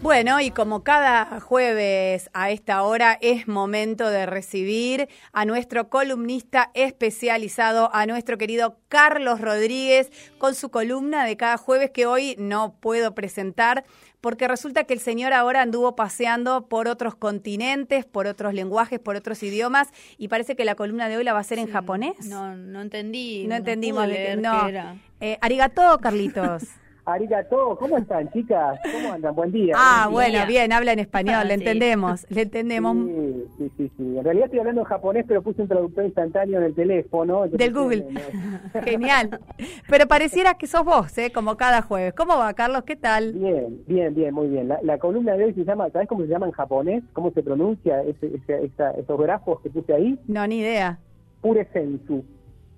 Bueno, y como cada jueves a esta hora es momento de recibir a nuestro columnista especializado, a nuestro querido Carlos Rodríguez, con su columna de cada jueves que hoy no puedo presentar, porque resulta que el señor ahora anduvo paseando por otros continentes, por otros lenguajes, por otros idiomas, y parece que la columna de hoy la va a hacer en japonés. No, no entendí. No, entendimos. leer no. era. Eh, arigato, Carlitos. Arigato, ¿cómo están, chicas? ¿Cómo andan? Buen día. Ah, buen día. bueno, bien, habla en español, le Sí. entendemos, le entendemos. Sí, sí, sí, sí. En realidad estoy hablando en japonés, pero puse un traductor instantáneo en el teléfono. Del Google. no- Genial. Pero pareciera que sos vos, ¿eh? Como cada jueves. ¿Cómo va, Carlos? ¿Qué tal? Bien, bien, bien, muy bien. La, la columna de hoy se llama, ¿sabes cómo se llama en japonés? ¿Cómo se pronuncia ese, ese- esa- esos grafos que puse ahí? No, ni idea. Pure sensu.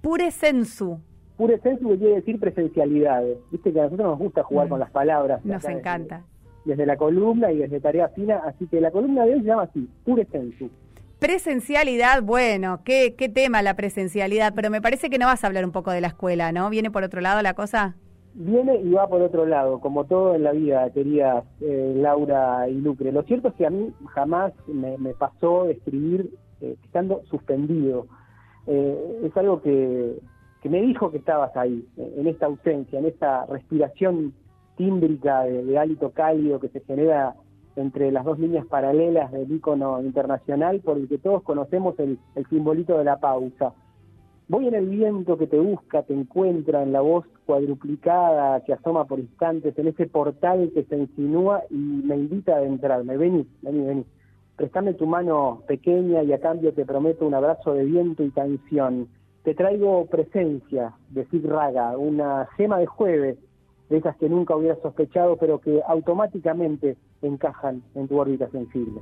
Pure sensu. Pure sensu que quiere decir presencialidad. Viste que a nosotros nos gusta jugar Mm. con las palabras. Nos desde- encanta. Desde la columna y desde Tarea Fina, así que la columna de hoy se llama así, Pure sensu. Presencialidad, bueno, qué, qué tema la presencialidad, pero me parece que no vas a hablar un poco de la escuela, ¿no? ¿Viene por otro lado la cosa? Viene y va por otro lado, como todo en la vida, queridas eh, Laura y Lucre. Lo cierto es que a mí jamás me, me pasó escribir eh, estando suspendido. Eh, es algo que, que me dijo que estabas ahí, en esta ausencia, en esta respiración tímbrica de, de hálito cálido que se genera entre las dos líneas paralelas del ícono internacional por el que todos conocemos el, el simbolito de la pausa. Voy en el viento que te busca, te encuentra en la voz cuadruplicada que asoma por instantes, en ese portal que se insinúa y me invita a adentrarme. Vení, vení, vení. Prestame tu mano pequeña y a cambio te prometo un abrazo de viento y canción. Te traigo presencia de Sig Raga, una gema de jueves, de esas que nunca hubieras sospechado, pero que automáticamente encajan en tu órbita sensible.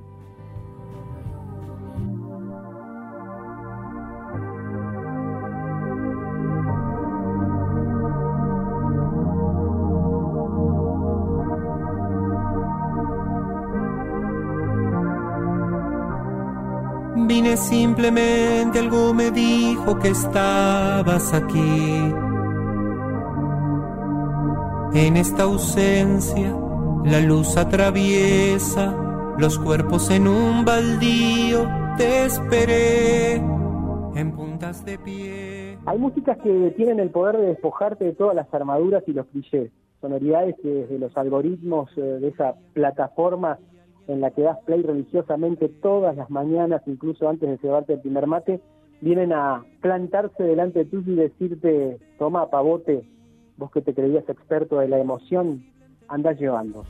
Vine simplemente, algo me dijo que estabas aquí. En esta ausencia, la luz atraviesa los cuerpos en un baldío. Te esperé en puntas de pie. Hay músicas que tienen el poder de despojarte de todas las armaduras y los clichés, sonoridades que desde los algoritmos eh, de esa plataforma en la que das play religiosamente todas las mañanas, incluso antes de cebarte el primer mate, vienen a plantarse delante tuyo y decirte, toma pavote, vos que te creías experto de la emoción, andás llevando.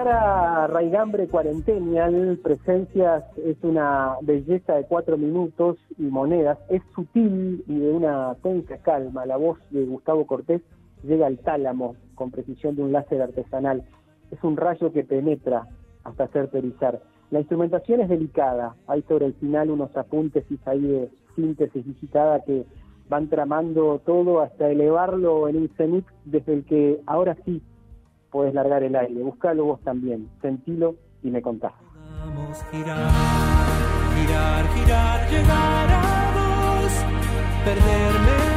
Declara Raigambre Cuarentenial, Presencias es una belleza de cuatro minutos y monedas, es sutil y de una tensa calma. La voz de Gustavo Cortés llega al tálamo con precisión de un láser artesanal. Es un rayo que penetra hasta hacer perizar. La instrumentación es delicada, hay sobre el final unos apuntes ahí de síntesis digitada que van tramando todo hasta elevarlo en un cenit desde el que ahora sí puedes largar el aire. Buscalo vos también, sentilo y me contás. Vamos girar, girar, girar, llegar a vos, perderme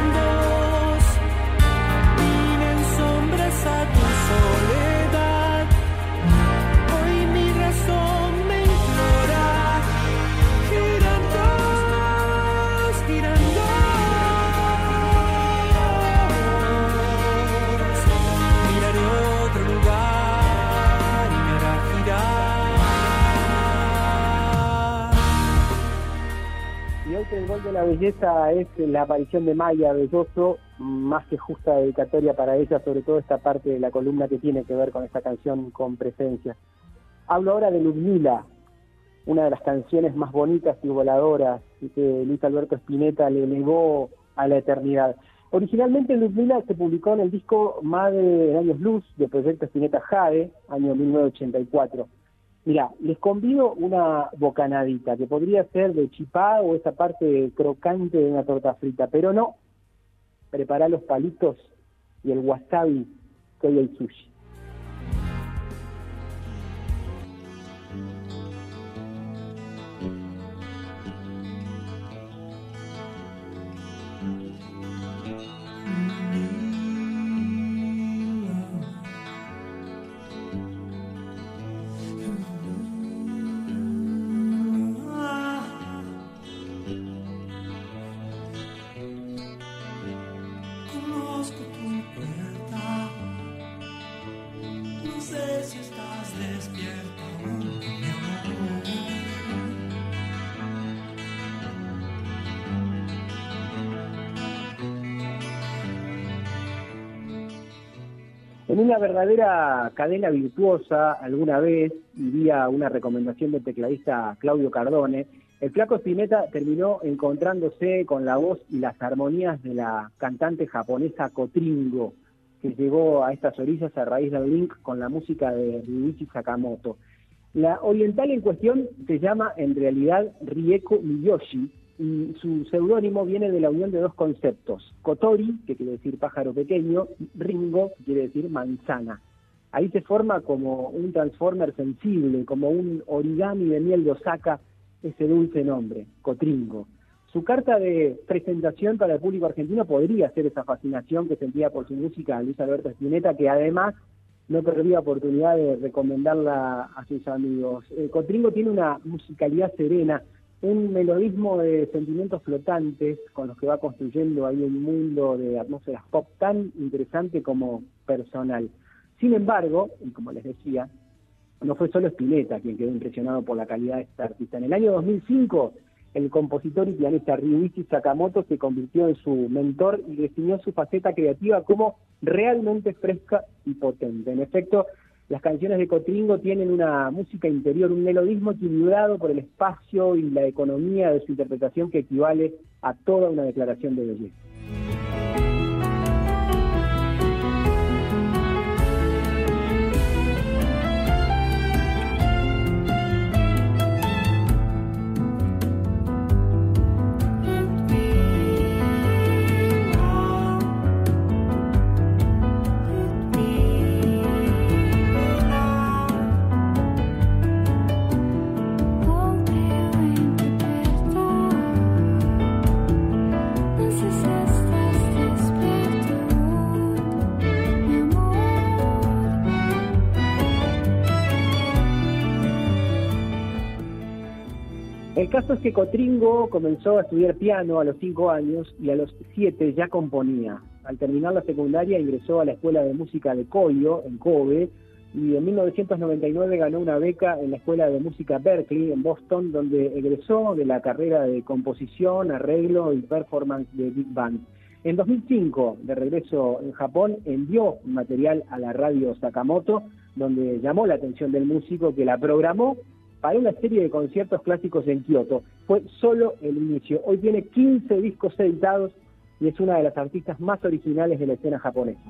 la belleza es la aparición de Maya Belloso, más que justa dedicatoria para ella, sobre todo esta parte de la columna que tiene que ver con esta canción con presencia. Hablo ahora de Ludmila, una de las canciones más bonitas y voladoras que Luis Alberto Spinetta le elevó a la eternidad. Originalmente Ludmila se publicó en el disco Madre de Años Luz de Proyecto Spinetta Jade, año 1984. Mira, les convido una bocanadita, que podría ser de chipá o esa parte crocante de una torta frita, pero no. Prepara los palitos y el wasabi que hoy hay sushi. En una verdadera cadena virtuosa, alguna vez, y vía una recomendación del tecladista Claudio Cardone, el flaco Spinetta terminó encontrándose con la voz y las armonías de la cantante japonesa Kotringo, que llegó a estas orillas a raíz del link con la música de Ryuichi Sakamoto. La oriental en cuestión se llama en realidad Rieko Miyoshi y su seudónimo viene de la unión de dos conceptos, Kotori, que quiere decir pájaro pequeño, Ringo, que quiere decir manzana. Ahí se forma como un transformer sensible, como un origami de miel de Osaka, ese dulce nombre, Cotringo. Su carta de presentación para el público argentino podría ser esa fascinación que sentía por su música Luis Alberto Spinetta, que además no perdía oportunidad de recomendarla a sus amigos. Eh, Cotringo tiene una musicalidad serena, un melodismo de sentimientos flotantes con los que va construyendo ahí un mundo de atmósferas pop tan interesante como personal. Sin embargo, y como les decía, no fue solo Spinetta quien quedó impresionado por la calidad de esta artista. En el año 2005, el compositor y pianista Ryuichi Sakamoto se convirtió en su mentor y definió su faceta creativa como realmente fresca y potente. En efecto, las canciones de Cotringo tienen una música interior, un melodismo equilibrado por el espacio y la economía de su interpretación que equivale a toda una declaración de belleza. El caso es que Cotringo comenzó a estudiar piano a los 5 años y a los 7 ya componía. Al terminar la secundaria ingresó a la Escuela de Música de Coyo, en Kobe, y en 1999 ganó una beca en la Escuela de Música Berkeley, en Boston, donde egresó de la carrera de composición, arreglo y performance de Big Band. En 2005, de regreso en Japón, envió material a la radio Sakamoto, donde llamó la atención del músico que la programó para una serie de conciertos clásicos en Kioto. Fue solo el inicio. Hoy tiene 15 discos editados y es una de las artistas más originales de la escena japonesa.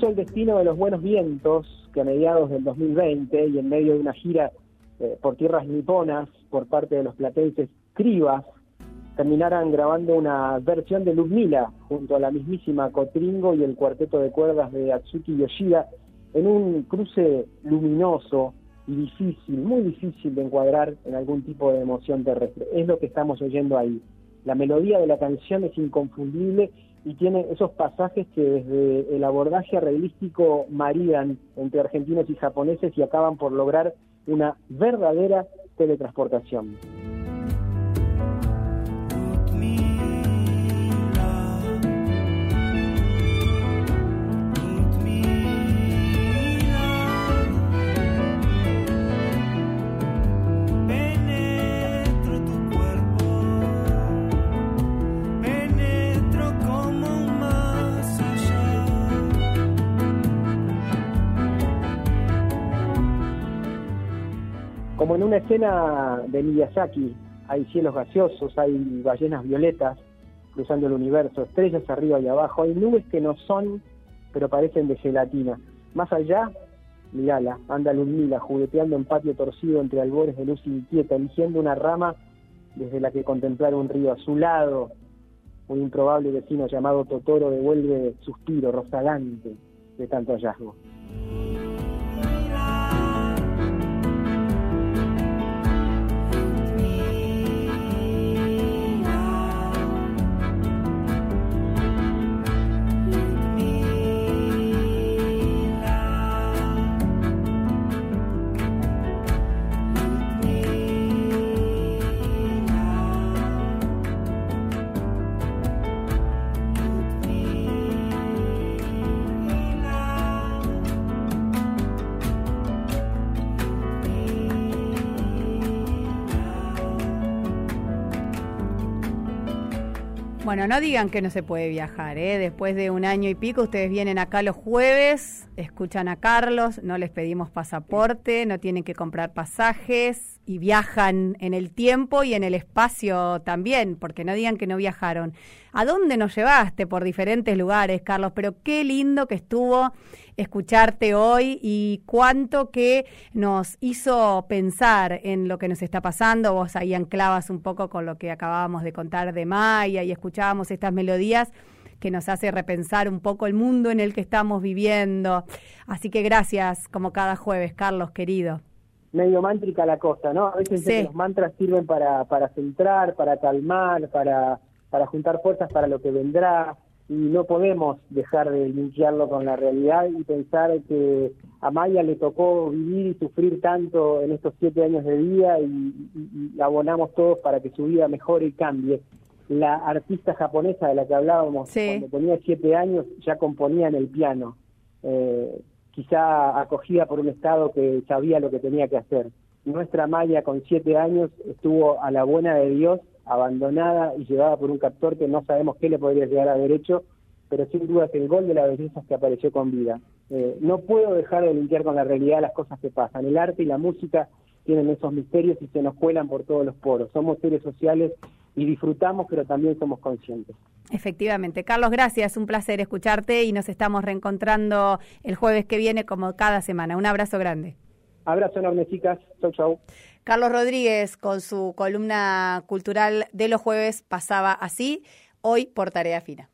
Quiso el destino de los buenos vientos que a mediados del 2020 y en medio de una gira eh, por tierras niponas por parte de los platenses Cribas, terminaran grabando una versión de Ludmila junto a la mismísima Cotringo y el cuarteto de cuerdas de Atsuki Yoshida en un cruce luminoso y difícil, muy difícil de encuadrar en algún tipo de emoción terrestre. Es lo que estamos oyendo ahí. La melodía de la canción es inconfundible y tiene esos pasajes que desde el abordaje arreglístico maridan entre argentinos y japoneses y acaban por lograr una verdadera teletransportación. En una escena de Miyazaki hay cielos gaseosos, hay ballenas violetas cruzando el universo, estrellas arriba y abajo, hay nubes que no son, pero parecen de gelatina. Más allá, mirala, anda Ludmila jugueteando en patio torcido entre albores de luz inquieta, eligiendo una rama desde la que contemplar un río a su lado. Un improbable vecino llamado Totoro devuelve suspiro rozagante de tanto hallazgo. Bueno, no digan que no se puede viajar, ¿eh? Después de un año y pico, ustedes vienen acá los jueves, escuchan a Carlos, no les pedimos pasaporte, no tienen que comprar pasajes y viajan en el tiempo y en el espacio también, porque no digan que no viajaron. ¿A dónde nos llevaste por diferentes lugares, Carlos? Pero qué lindo que estuvo escucharte hoy y cuánto que nos hizo pensar en lo que nos está pasando. Vos ahí anclabas un poco con lo que acabábamos de contar de Maya y escuchábamos estas melodías que nos hace repensar un poco el mundo en el que estamos viviendo. Así que gracias, como cada jueves, Carlos, querido. Medio mántrica la cosa, ¿no? A veces Sí. los mantras sirven para, para centrar, para calmar, para, para juntar fuerzas para lo que vendrá, y no podemos dejar de linkearlo con la realidad y pensar que a Maya le tocó vivir y sufrir tanto en estos siete años de vida y, y- y abonamos todos para que su vida mejore y cambie. La artista japonesa de la que hablábamos Sí. cuando tenía siete años ya componía en el piano. Eh, quizá acogida por un Estado que sabía lo que tenía que hacer. Nuestra Maya con siete años estuvo a la buena de Dios, abandonada y llevada por un captor que no sabemos qué le podría llegar a haber hecho, pero sin duda es el gol de la belleza que apareció con vida. Eh, no puedo dejar de limpiar con la realidad las cosas que pasan. El arte y la música tienen esos misterios y se nos cuelan por todos los poros. Somos seres sociales y disfrutamos, pero también somos conscientes. Efectivamente. Carlos, gracias. Un placer escucharte y nos estamos reencontrando el jueves que viene como cada semana. Un abrazo grande. Abrazo enorme, chicas. Chau, chau. Carlos Rodríguez con su columna cultural de los jueves pasaba así, hoy por tarea fina.